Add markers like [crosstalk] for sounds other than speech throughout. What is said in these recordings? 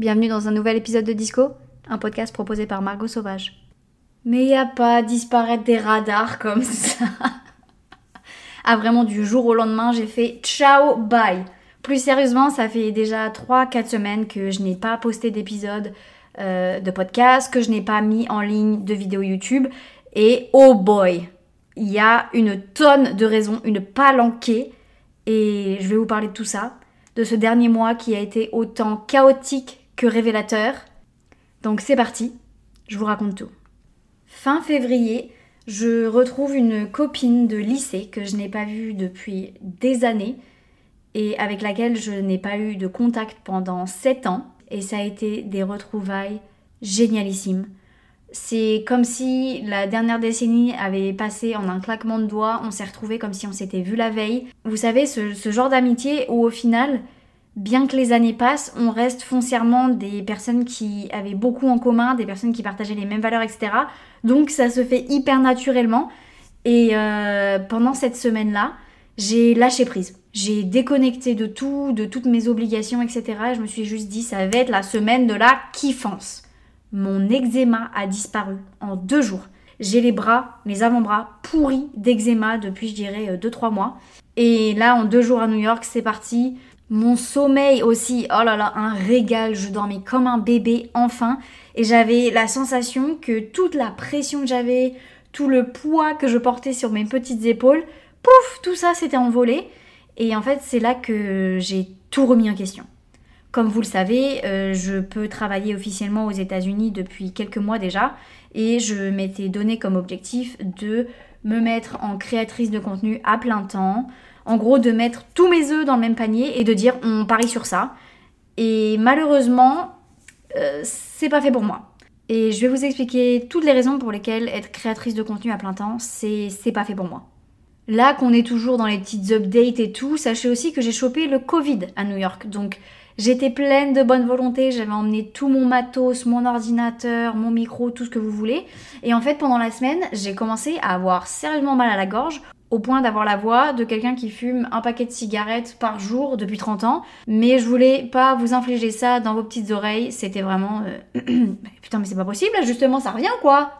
Bienvenue dans un nouvel épisode de Disco, un podcast proposé par Margot Sauvage. Mais y a pas disparaître des radars comme ça. [laughs] ah vraiment du jour au lendemain, j'ai fait ciao bye. Plus sérieusement, ça fait déjà 3-4 semaines que je n'ai pas posté d'épisode euh, de podcast, que je n'ai pas mis en ligne de vidéo YouTube. Et oh boy, il y a une tonne de raisons, une palanquée. Et je vais vous parler de tout ça, de ce dernier mois qui a été autant chaotique révélateur. Donc c'est parti, je vous raconte tout. Fin février, je retrouve une copine de lycée que je n'ai pas vue depuis des années et avec laquelle je n'ai pas eu de contact pendant 7 ans. Et ça a été des retrouvailles génialissimes. C'est comme si la dernière décennie avait passé en un claquement de doigts, on s'est retrouvés comme si on s'était vu la veille. Vous savez, ce, ce genre d'amitié où au final, bien que les années passent, on reste foncièrement des personnes qui avaient beaucoup en commun, des personnes qui partageaient les mêmes valeurs, etc. Donc ça se fait hyper naturellement. Et euh, pendant cette semaine-là, j'ai lâché prise. J'ai déconnecté de tout, de toutes mes obligations, etc. Et je me suis juste dit, ça va être la semaine de la kiffance. Mon eczéma a disparu en deux jours. J'ai les bras, les avant-bras pourris d'eczéma depuis, je dirais, 2-3 euh, mois. Et là, en deux jours à New York, c'est parti. Mon sommeil aussi, oh là là, un régal, je dormais comme un bébé enfin. Et j'avais la sensation que toute la pression que j'avais, tout le poids que je portais sur mes petites épaules, pouf, tout ça s'était envolé. Et en fait, c'est là que j'ai tout remis en question. Comme vous le savez, euh, je peux travailler officiellement aux États-Unis depuis quelques mois déjà. Et je m'étais donné comme objectif de me mettre en créatrice de contenu à plein temps, en gros, de mettre tous mes œufs dans le même panier et de dire on parie sur ça. Et malheureusement, euh, c'est pas fait pour moi. Et je vais vous expliquer toutes les raisons pour lesquelles être créatrice de contenu à plein temps, c'est pas fait pour moi. Là qu'on est toujours dans les petites updates et tout, sachez aussi que j'ai chopé le Covid à New York. Donc j'étais pleine de bonne volonté, j'avais emmené tout mon matos, mon ordinateur, mon micro, tout ce que vous voulez. Et en fait pendant la semaine, j'ai commencé à avoir sérieusement mal à la gorge au point d'avoir la voix de quelqu'un qui fume un paquet de cigarettes par jour depuis 30 ans. Mais je voulais pas vous infliger ça dans vos petites oreilles. C'était vraiment... Euh, [clears throat] putain mais c'est pas possible, justement ça revient quoi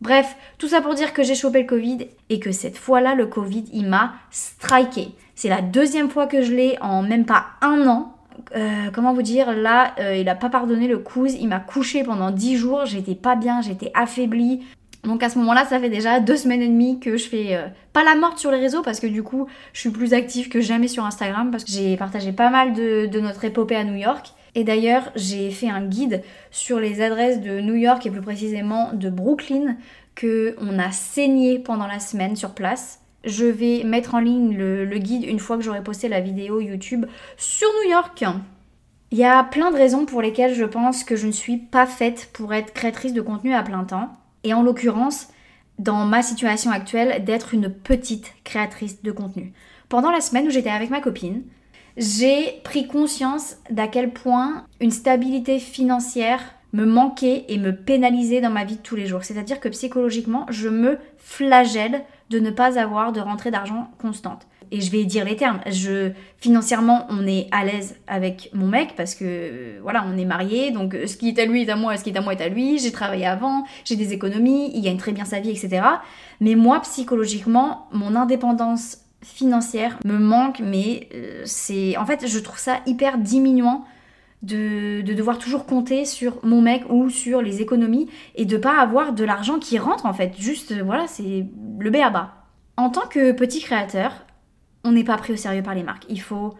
Bref, tout ça pour dire que j'ai chopé le Covid et que cette fois-là, le Covid, il m'a striké. C'est la deuxième fois que je l'ai en même pas un an. Euh, comment vous dire, là, euh, il a pas pardonné le cousin, il m'a couché pendant 10 jours, j'étais pas bien, j'étais affaiblie, donc à ce moment-là, ça fait déjà deux semaines et demie que je fais euh, pas la morte sur les réseaux parce que du coup, je suis plus active que jamais sur Instagram parce que j'ai partagé pas mal de, notre épopée à New York. Et d'ailleurs, j'ai fait un guide sur les adresses de New York et plus précisément de Brooklyn que on a saigné pendant la semaine sur place. Je vais mettre en ligne le, le guide une fois que j'aurai posté la vidéo YouTube sur New York. Il y a plein de raisons pour lesquelles je pense que je ne suis pas faite pour être créatrice de contenu à plein temps et en l'occurrence, dans ma situation actuelle, d'être une petite créatrice de contenu. Pendant la semaine où j'étais avec ma copine, j'ai pris conscience d'à quel point une stabilité financière me manquait et me pénalisait dans ma vie de tous les jours. C'est-à-dire que psychologiquement, je me flagelle de ne pas avoir de rentrée d'argent constante et je vais dire les termes. Je, financièrement, on est à l'aise avec mon mec parce que voilà, on est mariés, donc ce qui est à lui est à moi, ce qui est à moi est à lui. J'ai travaillé avant, j'ai des économies, il gagne très bien sa vie, etc. Mais moi, psychologiquement, mon indépendance financière me manque, mais euh, c'est. En fait, je trouve ça hyper diminuant. De, de, devoir toujours compter sur mon mec ou sur les économies et de pas avoir de l'argent qui rentre en fait. Juste, voilà, c'est le B à bas. En tant que petit créateur, on n'est pas pris au sérieux par les marques. Il faut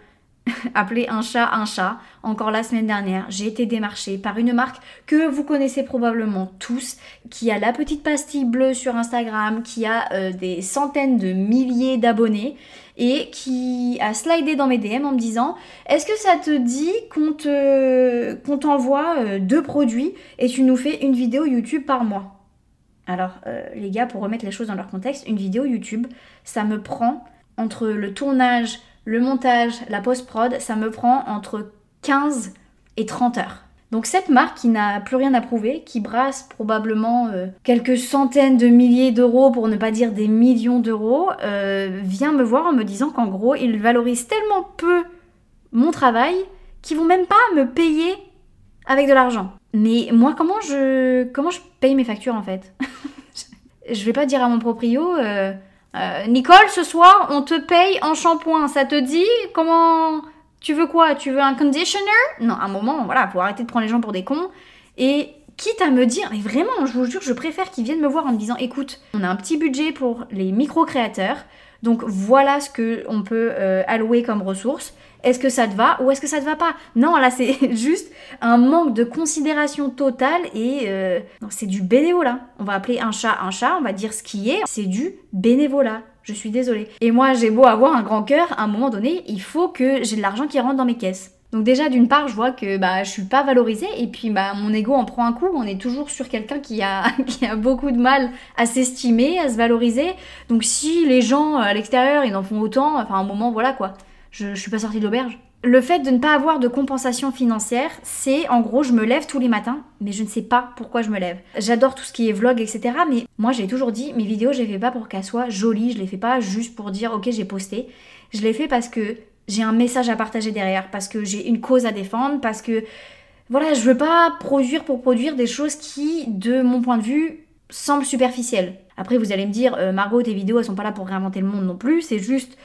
[laughs] appeler un chat un chat. Encore la semaine dernière, j'ai été démarchée par une marque que vous connaissez probablement tous, qui a la petite pastille bleue sur Instagram, qui a euh, des centaines de milliers d'abonnés et qui a slidé dans mes DM en me disant Est-ce que ça te dit qu'on t'envoie euh, deux produits et tu nous fais une vidéo YouTube par mois? Alors, euh, les gars, pour remettre les choses dans leur contexte, une vidéo YouTube, ça me prend entre le tournage, le montage, la post-prod, ça me prend entre 15 et 30 heures. Donc cette marque qui n'a plus rien à prouver, qui brasse probablement euh, quelques centaines de milliers d'euros, pour ne pas dire des millions d'euros, euh, vient me voir en me disant qu'en gros, ils valorisent tellement peu mon travail qu'ils vont même pas me payer avec de l'argent. Mais moi, comment je, comment je paye mes factures en fait? [laughs] Je vais pas dire à mon proprio, euh, euh, Nicole, ce soir, on te paye en shampoing. Ça te dit comment Tu veux quoi? Tu veux un conditioner? Non, à un moment, voilà, faut arrêter de prendre les gens pour des cons. Et quitte à me dire, mais vraiment, je vous jure, je préfère qu'ils viennent me voir en me disant, écoute, on a un petit budget pour les micro-créateurs. Donc voilà ce qu'on peut euh, allouer comme ressources. Est-ce que ça te va ou est-ce que ça te va pas? Non, là c'est [laughs] juste un manque de considération totale et euh, c'est du bénévolat. On va appeler un chat un chat, on va dire ce qui est, c'est du bénévolat. Je suis désolée. Et moi j'ai beau avoir un grand cœur, à un moment donné, il faut que j'ai de l'argent qui rentre dans mes caisses. Donc déjà d'une part, je vois que bah je suis pas valorisée et puis bah mon ego en prend un coup. On est toujours sur quelqu'un qui a [laughs] beaucoup de mal à s'estimer, à se valoriser. Donc si les gens à l'extérieur ils en font autant, enfin à un moment voilà quoi. Je, je suis pas sortie de l'auberge. Le fait de ne pas avoir de compensation financière, c'est en gros, je me lève tous les matins, mais je ne sais pas pourquoi je me lève. J'adore tout ce qui est vlog, etc. Mais moi, j'ai toujours dit, mes vidéos, je les fais pas pour qu'elles soient jolies, je les fais pas juste pour dire, ok, j'ai posté. Je les fais parce que j'ai un message à partager derrière, parce que j'ai une cause à défendre, parce que voilà, je veux pas produire pour produire des choses qui, de mon point de vue, semblent superficielles. Après, vous allez me dire, euh, Margot, tes vidéos, elles sont pas là pour réinventer le monde non plus, c'est juste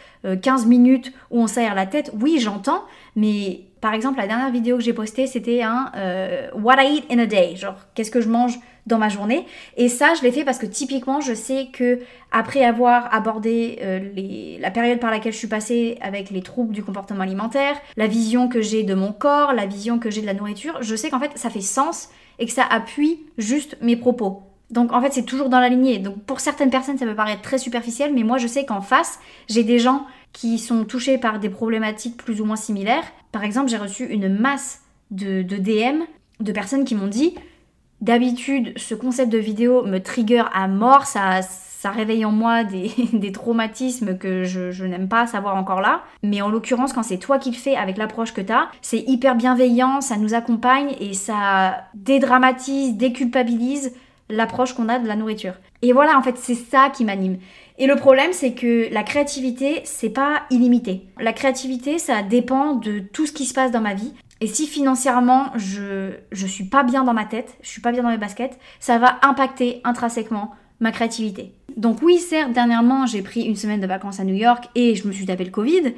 15 euh, minutes où on s'aère la tête. Oui, j'entends, mais par exemple, la dernière vidéo que j'ai postée, c'était un euh, What I eat in a day, genre qu'est-ce que je mange dans ma journée. Et ça, je l'ai fait parce que typiquement, je sais que après avoir abordé les, la période par laquelle je suis passée avec les troubles du comportement alimentaire, la vision que j'ai de mon corps, la vision que j'ai de la nourriture, je sais qu'en fait, ça fait sens et que ça appuie juste mes propos. Donc en fait, c'est toujours dans la lignée. Donc pour certaines personnes, ça peut paraître très superficiel, mais moi je sais qu'en face, j'ai des gens qui sont touchés par des problématiques plus ou moins similaires. Par exemple, j'ai reçu une masse de, DM de personnes qui m'ont dit d'habitude, ce concept de vidéo me trigger à mort, ça, réveille en moi [laughs] des, traumatismes que je, je n'aime pas savoir encore là. Mais en l'occurrence, quand c'est toi qui le fais avec l'approche que tu as, c'est hyper bienveillant, ça nous accompagne et ça dédramatise, déculpabilise l'approche qu'on a de la nourriture. Et voilà, en fait, c'est ça qui m'anime. Et le problème, c'est que la créativité, c'est pas illimité. La créativité, ça dépend de tout ce qui se passe dans ma vie. Et si financièrement, je, je suis pas bien dans ma tête, je suis pas bien dans mes baskets, ça va impacter intrinsèquement ma créativité. Donc oui, certes, dernièrement, j'ai pris une semaine de vacances à New York et je me suis tapé le Covid,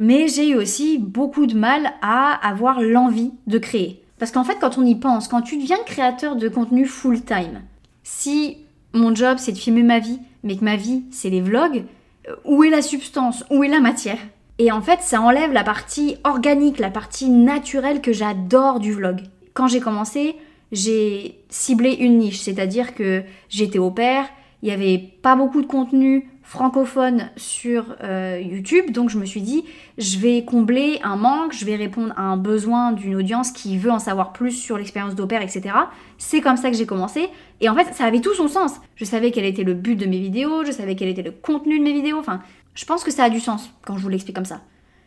mais j'ai eu aussi beaucoup de mal à avoir l'envie de créer. Parce qu'en fait, quand on y pense, quand tu deviens créateur de contenu full-time, si mon job c'est de filmer ma vie, mais que ma vie c'est les vlogs, euh, où est la substance? Où est la matière? Et en fait, ça enlève la partie organique, la partie naturelle que j'adore du vlog. Quand j'ai commencé, j'ai ciblé une niche, c'est-à-dire que j'étais au père, il n'y avait pas beaucoup de contenu francophone sur euh, YouTube, donc je me suis dit, je vais combler un manque, je vais répondre à un besoin d'une audience qui veut en savoir plus sur l'expérience d'opère, etc. C'est comme ça que j'ai commencé, et en fait, ça avait tout son sens. Je savais quel était le but de mes vidéos, je savais quel était le contenu de mes vidéos, enfin, je pense que ça a du sens quand je vous l'explique comme ça.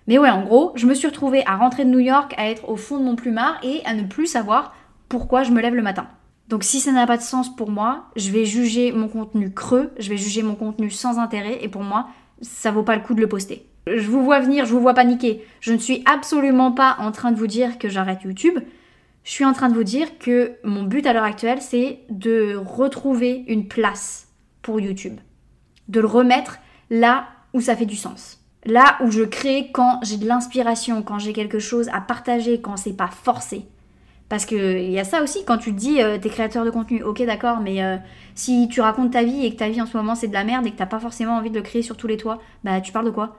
Mais ouais, en gros, je me suis retrouvée à rentrer de New York, à être au fond de mon plumard et à ne plus savoir pourquoi je me lève le matin. Donc si ça n'a pas de sens pour moi, je vais juger mon contenu creux, je vais juger mon contenu sans intérêt et pour moi, ça vaut pas le coup de le poster. Je vous vois venir, je vous vois paniquer. Je ne suis absolument pas en train de vous dire que j'arrête YouTube. Je suis en train de vous dire que mon but à l'heure actuelle, c'est de retrouver une place pour YouTube. De le remettre là où ça fait du sens. Là où je crée quand j'ai de l'inspiration, quand j'ai quelque chose à partager, quand c'est pas forcé. Parce qu'il y a ça aussi, quand tu te dis, euh, t'es créateur de contenu, ok d'accord, mais euh, si tu racontes ta vie et que ta vie en ce moment c'est de la merde et que t'as pas forcément envie de le créer sur tous les toits, bah tu parles de quoi?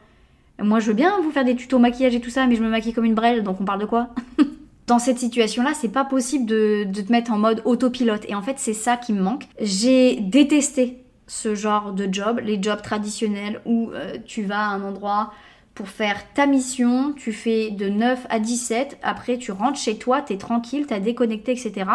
Moi je veux bien vous faire des tutos maquillage et tout ça, mais je me maquille comme une brêle, donc on parle de quoi? [laughs] Dans cette situation-là, c'est pas possible de, te mettre en mode autopilote. Et en fait, c'est ça qui me manque. J'ai détesté ce genre de job, les jobs traditionnels où euh, tu vas à un endroit, pour faire ta mission, tu fais de 9 à 17, après tu rentres chez toi, t'es tranquille, t'as déconnecté, etc.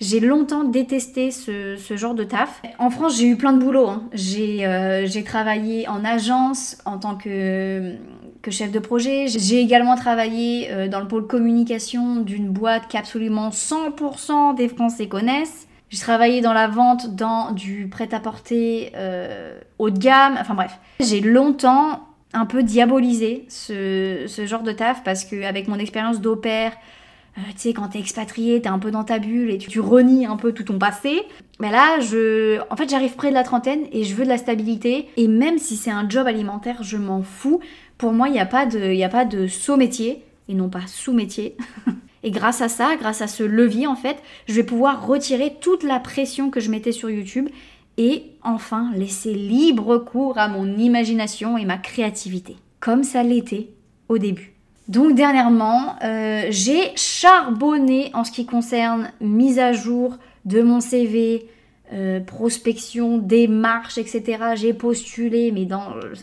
J'ai longtemps détesté ce, genre de taf. En France, j'ai eu plein de boulot. Hein. Euh, j'ai travaillé en agence en tant que, que chef de projet. J'ai également travaillé euh, dans le pôle communication d'une boîte qu'absolument 100% des Français connaissent. J'ai travaillé dans la vente dans du prêt-à-porter euh, haut de gamme. Enfin bref, j'ai longtemps un peu diaboliser ce, genre de taf parce qu'avec mon expérience d'opère, euh, tu sais, quand t'es expatrié, t'es un peu dans ta bulle et tu, renies un peu tout ton passé. Mais là, je, en fait, j'arrive près de la trentaine et je veux de la stabilité. Et même si c'est un job alimentaire, je m'en fous. Pour moi, il n'y a pas de, il a pas de saut métier et non pas sous métier. [laughs] et grâce à ça, grâce à ce levier, en fait, je vais pouvoir retirer toute la pression que je mettais sur YouTube et enfin laisser libre cours à mon imagination et ma créativité, comme ça l'était au début. Donc dernièrement, euh, j'ai charbonné en ce qui concerne mise à jour de mon CV, euh, prospection, démarche, etc. J'ai postulé, mais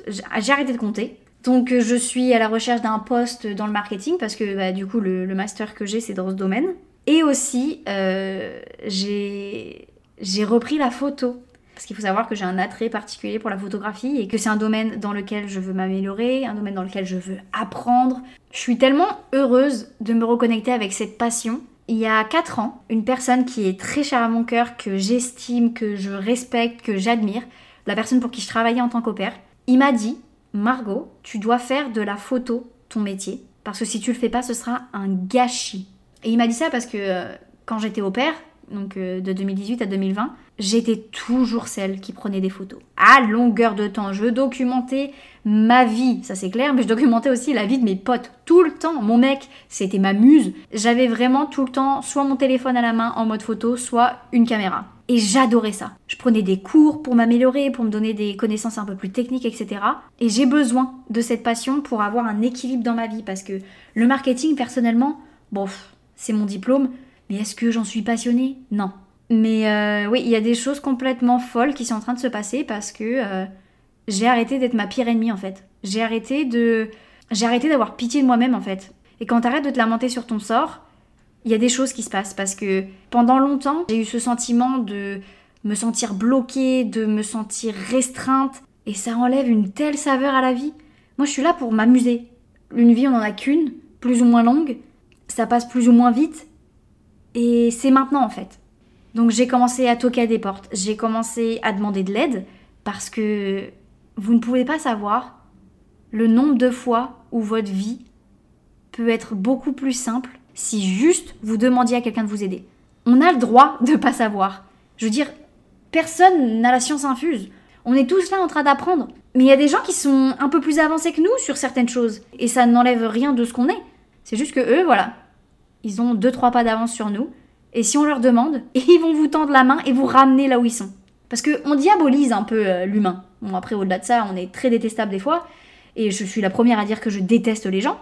j'ai arrêté de compter. Donc je suis à la recherche d'un poste dans le marketing parce que bah, du coup le, master que j'ai c'est dans ce domaine. Et aussi euh, j'ai repris la photo. Parce qu'il faut savoir que j'ai un attrait particulier pour la photographie et que c'est un domaine dans lequel je veux m'améliorer, un domaine dans lequel je veux apprendre. Je suis tellement heureuse de me reconnecter avec cette passion. Il y a 4 ans, une personne qui est très chère à mon cœur, que j'estime, que je respecte, que j'admire, la personne pour qui je travaillais en tant qu'opère, il m'a dit Margot, tu dois faire de la photo ton métier. Parce que si tu le fais pas, ce sera un gâchis. Et il m'a dit ça parce que euh, quand j'étais au père, donc euh, de 2018 à 2020, j'étais toujours celle qui prenait des photos. À longueur de temps, je documentais ma vie, ça c'est clair, mais je documentais aussi la vie de mes potes tout le temps. Mon mec, c'était ma muse. J'avais vraiment tout le temps soit mon téléphone à la main en mode photo, soit une caméra. Et j'adorais ça. Je prenais des cours pour m'améliorer, pour me donner des connaissances un peu plus techniques, etc. Et j'ai besoin de cette passion pour avoir un équilibre dans ma vie parce que le marketing, personnellement, bon, c'est mon diplôme, mais est-ce que j'en suis passionnée? Non. Mais euh, oui, il y a des choses complètement folles qui sont en train de se passer parce que euh, j'ai arrêté d'être ma pire ennemie en fait. J'ai arrêté de. J'ai arrêté d'avoir pitié de moi-même en fait. Et quand t'arrêtes de te lamenter sur ton sort, il y a des choses qui se passent parce que pendant longtemps, j'ai eu ce sentiment de me sentir bloquée, de me sentir restreinte, et ça enlève une telle saveur à la vie. Moi, je suis là pour m'amuser. Une vie, on en a qu'une, plus ou moins longue, ça passe plus ou moins vite, et c'est maintenant en fait. Donc j'ai commencé à toquer à des portes, j'ai commencé à demander de l'aide parce que vous ne pouvez pas savoir le nombre de fois où votre vie peut être beaucoup plus simple si juste vous demandiez à quelqu'un de vous aider. On a le droit [laughs] de pas savoir. Je veux dire, personne n'a la science infuse. On est tous là en train d'apprendre. Mais il y a des gens qui sont un peu plus avancés que nous sur certaines choses. Et ça n'enlève rien de ce qu'on est. C'est juste que eux, voilà, ils ont deux, trois pas d'avance sur nous. Et si on leur demande, [laughs] ils vont vous tendre la main et vous ramener là où ils sont. Parce qu'on diabolise un peu euh, l'humain. Bon, après, au-delà de ça, on est très détestable des fois. Et je suis la première à dire que je déteste les gens.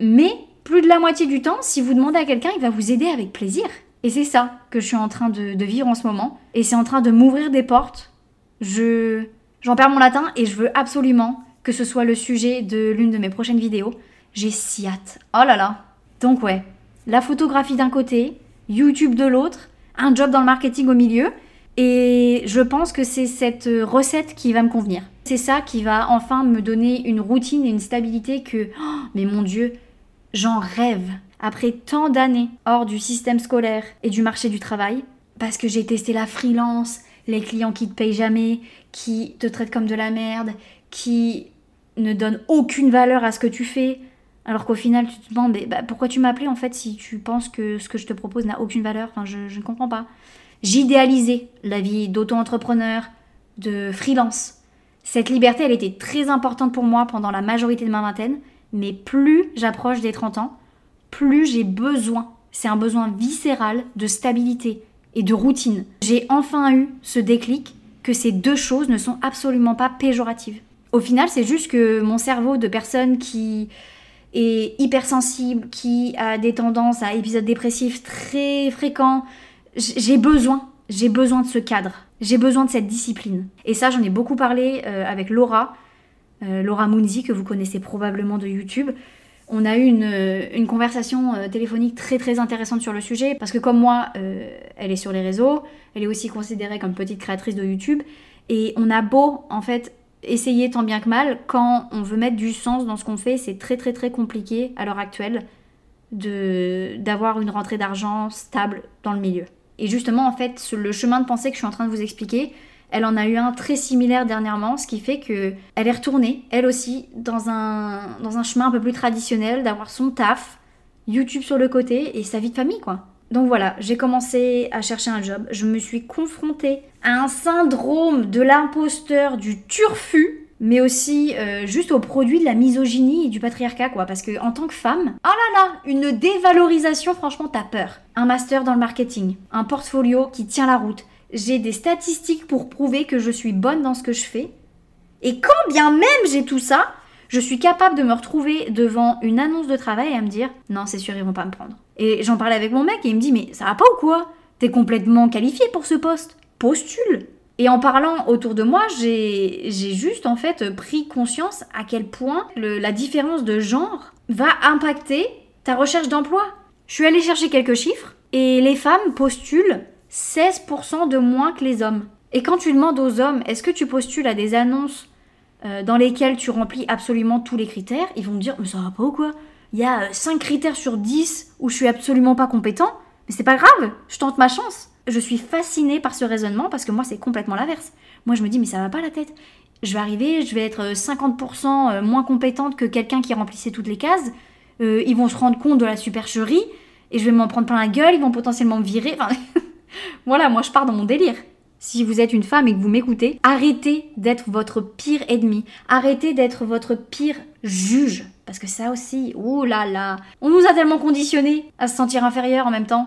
Mais plus de la moitié du temps, si vous demandez à quelqu'un, il va vous aider avec plaisir. Et c'est ça que je suis en train de, de vivre en ce moment. Et c'est en train de m'ouvrir des portes. Je, j'en perds mon latin et je veux absolument que ce soit le sujet de l'une de mes prochaines vidéos. J'ai si hâte. Oh là là. Donc ouais, la photographie d'un côté, YouTube de l'autre, un job dans le marketing au milieu. Et je pense que c'est cette recette qui va me convenir. C'est ça qui va enfin me donner une routine et une stabilité que, oh, mais mon Dieu, j'en rêve. Après tant d'années hors du système scolaire et du marché du travail, parce que j'ai testé la freelance, les clients qui te payent jamais, qui te traitent comme de la merde, qui ne donnent aucune valeur à ce que tu fais, alors qu'au final, tu te demandes bah, pourquoi tu appelé en fait si tu penses que ce que je te propose n'a aucune valeur? Enfin, je, je ne comprends pas. J'idéalisais la vie d'auto-entrepreneur, de freelance. Cette liberté, elle était très importante pour moi pendant la majorité de ma vingtaine, mais plus j'approche des 30 ans, plus j'ai besoin, c'est un besoin viscéral de stabilité et de routine. J'ai enfin eu ce déclic que ces deux choses ne sont absolument pas péjoratives. Au final, c'est juste que mon cerveau de personne qui est hypersensible, qui a des tendances à épisodes dépressifs très fréquents, j'ai besoin, j'ai besoin de ce cadre, j'ai besoin de cette discipline. Et ça, j'en ai beaucoup parlé euh, avec Laura, euh, Laura Munzi, que vous connaissez probablement de YouTube. On a eu une, euh, une conversation téléphonique très très intéressante sur le sujet, parce que comme moi, elle est sur les réseaux, elle est aussi considérée comme petite créatrice de YouTube, et on a beau en fait essayer tant bien que mal, quand on veut mettre du sens dans ce qu'on fait, c'est très très très compliqué à l'heure actuelle de d'avoir une rentrée d'argent stable dans le milieu. Et justement, en fait, le chemin de pensée que je suis en train de vous expliquer, elle en a eu un très similaire dernièrement, ce qui fait que elle est retournée, elle aussi, dans un, dans un chemin un peu plus traditionnel, d'avoir son taf, YouTube sur le côté et sa vie de famille, quoi. Donc voilà, j'ai commencé à chercher un job. Je me suis confrontée à un syndrome de l'imposteur, du turfu, mais aussi euh, juste au produit de la misogynie et du patriarcat, quoi. Parce que en tant que femme, oh là là, une dévalorisation, franchement, t'as peur. Un master dans le marketing, un portfolio qui tient la route. J'ai des statistiques pour prouver que je suis bonne dans ce que je fais. Et quand bien même j'ai tout ça, je suis capable de me retrouver devant une annonce de travail et à me dire non, c'est sûr, ils vont pas me prendre. Et j'en parlais avec mon mec et il me dit mais ça va pas ou quoi? T'es complètement qualifié pour ce poste. Postule. Et en parlant autour de moi, j'ai juste en fait pris conscience à quel point la différence de genre va impacter ta recherche d'emploi. Je suis allée chercher quelques chiffres et les femmes postulent 16% de moins que les hommes. Et quand tu demandes aux hommes est-ce que tu postules à des annonces euh, dans lesquelles tu remplis absolument tous les critères, ils vont me dire mais ça va pas ou quoi? Il y a 5 critères sur 10 où je suis absolument pas compétent, mais c'est pas grave, je tente ma chance. Je suis fascinée par ce raisonnement parce que moi c'est complètement l'inverse. Moi je me dis mais ça va pas la tête. Je vais arriver, je vais être 50% euh, moins compétente que quelqu'un qui remplissait toutes les cases. Euh, ils vont se rendre compte de la supercherie et je vais m'en prendre plein la gueule, ils vont potentiellement me virer. [laughs] Voilà, moi je pars dans mon délire si vous êtes une femme et que vous m'écoutez, arrêtez d'être votre pire ennemi. Arrêtez d'être votre pire juge. Parce que ça aussi, ouh là là, on nous a tellement conditionnés à se sentir inférieur en même temps.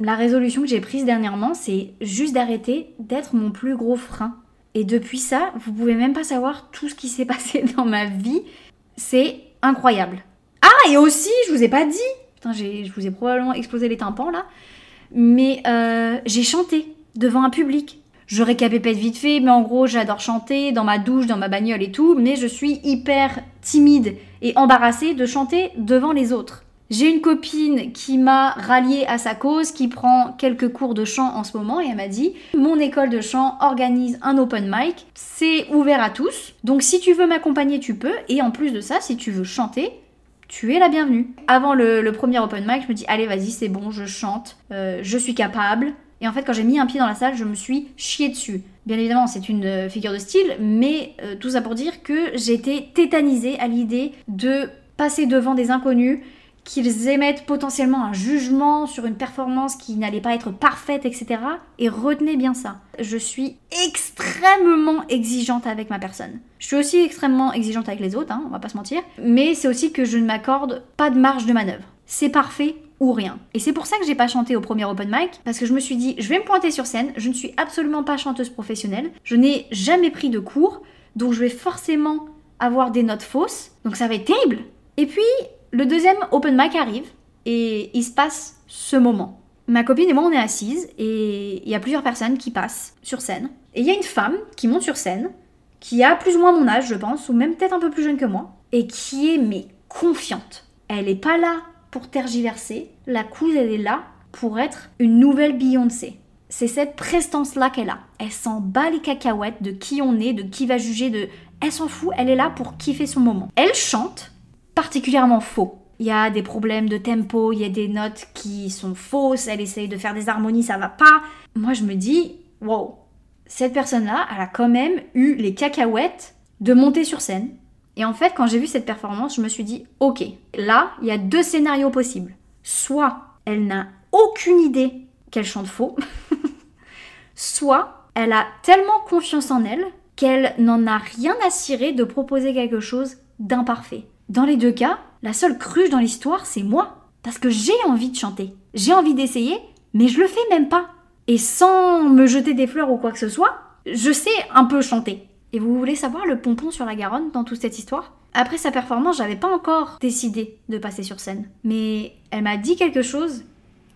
La résolution que j'ai prise dernièrement, c'est juste d'arrêter d'être mon plus gros frein. Et depuis ça, vous pouvez même pas savoir tout ce qui s'est [laughs] passé dans ma vie. C'est incroyable. Ah, et aussi, je vous ai pas dit, putain, je vous ai probablement explosé les tympans là, mais euh, j'ai chanté devant un public je récapépète vite fait, mais en gros, j'adore chanter dans ma douche, dans ma bagnole et tout, mais je suis hyper timide et embarrassée de chanter devant les autres. J'ai une copine qui m'a ralliée à sa cause, qui prend quelques cours de chant en ce moment, et elle m'a dit Mon école de chant organise un open mic, c'est ouvert à tous, donc si tu veux m'accompagner, tu peux, et en plus de ça, si tu veux chanter, tu es la bienvenue. Avant le, premier open mic, je me dis Allez, vas-y, c'est bon, je chante, euh, je suis capable, et en fait, quand j'ai mis un pied dans la salle, je me suis chié dessus. Bien évidemment, c'est une euh, figure de style, mais euh, tout ça pour dire que j'étais tétanisée à l'idée de passer devant des inconnus, qu'ils émettent potentiellement un jugement sur une performance qui n'allait pas être parfaite, etc. Et retenez bien ça. Je suis extrêmement exigeante avec ma personne. Je suis aussi extrêmement exigeante avec les autres, hein, on va pas se mentir. Mais c'est aussi que je ne m'accorde pas de marge de manœuvre. C'est parfait, ou rien. Et c'est pour ça que j'ai pas chanté au premier open mic, parce que je me suis dit, je vais me pointer sur scène, je ne suis absolument pas chanteuse professionnelle, je n'ai jamais pris de cours, donc je vais forcément avoir des notes fausses, donc ça va être terrible. Et puis, le deuxième open mic arrive, et il se passe ce moment. Ma copine et moi, on est assises, et il y a plusieurs personnes qui passent sur scène. Et il y a une femme qui monte sur scène, qui a plus ou moins mon âge, je pense, ou même peut-être un peu plus jeune que moi, et qui est, mais, confiante. Elle est pas là pour tergiverser. La couse, elle est là pour être une nouvelle Beyoncé. C'est cette prestance-là qu'elle a. Elle s'en bat les cacahuètes de qui on est, de qui va juger, de... Elle s'en fout, elle est là pour kiffer son moment. Elle chante particulièrement faux. Il y a des problèmes de tempo, il y a des notes qui sont fausses, elle essaye de faire des harmonies, ça va pas. Moi je me dis, wow, cette personne-là, elle a quand même eu les cacahuètes de monter sur scène, et en fait, quand j'ai vu cette performance, je me suis dit, ok, là, il y a deux scénarios possibles. Soit elle n'a aucune idée qu'elle chante faux, [laughs] soit elle a tellement confiance en elle qu'elle n'en a rien à cirer de proposer quelque chose d'imparfait. Dans les deux cas, la seule cruche dans l'histoire, c'est moi. Parce que j'ai envie de chanter. J'ai envie d'essayer, mais je le fais même pas. Et sans me jeter des fleurs ou quoi que ce soit, je sais un peu chanter. Et vous voulez savoir le pompon sur la Garonne dans toute cette histoire? Après sa performance, j'avais pas encore décidé de passer sur scène. Mais elle m'a dit quelque chose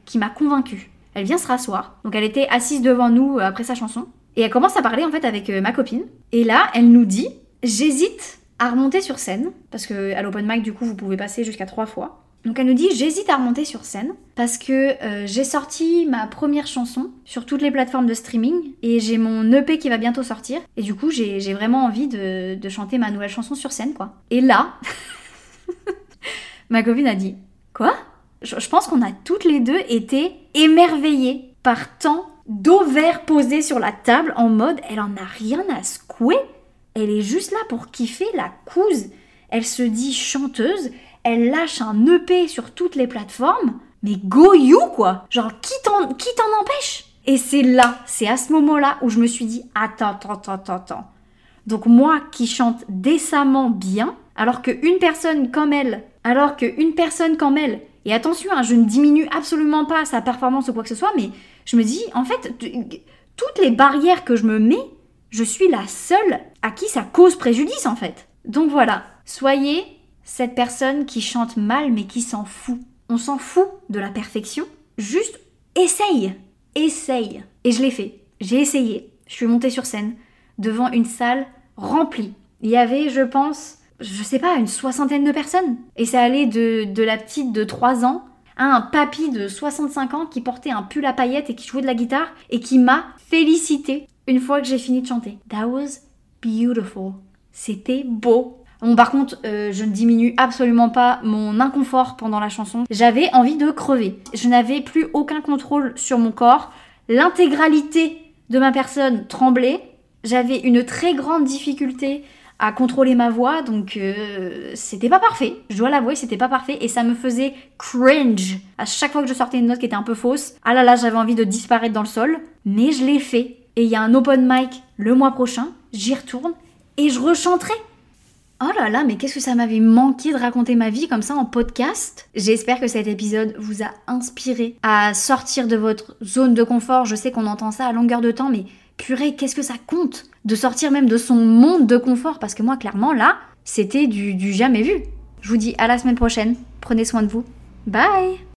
qui m'a convaincue. Elle vient se rasseoir. Donc elle était assise devant nous euh, après sa chanson. Et elle commence à parler en fait avec euh, ma copine. Et là, elle nous dit J'hésite à remonter sur scène. Parce que à l'open mic, du coup, vous pouvez passer jusqu'à trois fois. Donc elle nous dit j'hésite à remonter sur scène parce que euh, j'ai sorti ma première chanson sur toutes les plateformes de streaming et j'ai mon EP qui va bientôt sortir et du coup j'ai vraiment envie de, chanter ma nouvelle chanson sur scène quoi. Et là, [laughs] ma copine a dit quoi? Je, pense qu'on a toutes les deux été émerveillées par tant d'ovaires posés sur la table en mode elle en a rien à secouer, elle est juste là pour kiffer la couse. Elle se dit chanteuse, elle lâche un EP sur toutes les plateformes. Mais go you quoi Genre qui t'en qui t'en empêche? Et c'est là, c'est à ce moment-là où je me suis dit attends attends attends attends. Donc moi qui chante décemment bien, alors qu'une personne comme elle, alors qu'une personne comme elle, et attention, hein, je ne diminue absolument pas sa performance ou quoi que ce soit, mais je me dis en fait toutes les barrières que je me mets, je suis la seule à qui ça cause préjudice en fait. Donc voilà, soyez cette personne qui chante mal mais qui s'en fout. On s'en fout de la perfection. Juste essaye. Essaye. Et je l'ai fait. J'ai essayé. Je suis montée sur scène devant une salle remplie. Il y avait, je pense, je sais pas, une soixantaine de personnes. Et ça allait de, de la petite de 3 ans à un papy de 65 ans qui portait un pull à paillettes et qui jouait de la guitare et qui m'a félicité une fois que j'ai fini de chanter. That was beautiful. C'était beau. Bon, par contre, euh, je ne diminue absolument pas mon inconfort pendant la chanson. J'avais envie de crever. Je n'avais plus aucun contrôle sur mon corps. L'intégralité de ma personne tremblait. J'avais une très grande difficulté à contrôler ma voix, donc euh, c'était pas parfait. Je dois l'avouer, c'était pas parfait et ça me faisait cringe à chaque fois que je sortais une note qui était un peu fausse. Ah là là, j'avais envie de disparaître dans le sol, mais je l'ai fait. Et il y a un open mic le mois prochain, j'y retourne et je rechanterai. Oh là là, mais qu'est-ce que ça m'avait manqué de raconter ma vie comme ça en podcast? J'espère que cet épisode vous a inspiré à sortir de votre zone de confort. Je sais qu'on entend ça à longueur de temps, mais purée, qu'est-ce que ça compte de sortir même de son monde de confort? Parce que moi, clairement, là, c'était du, du jamais vu. Je vous dis à la semaine prochaine. Prenez soin de vous. Bye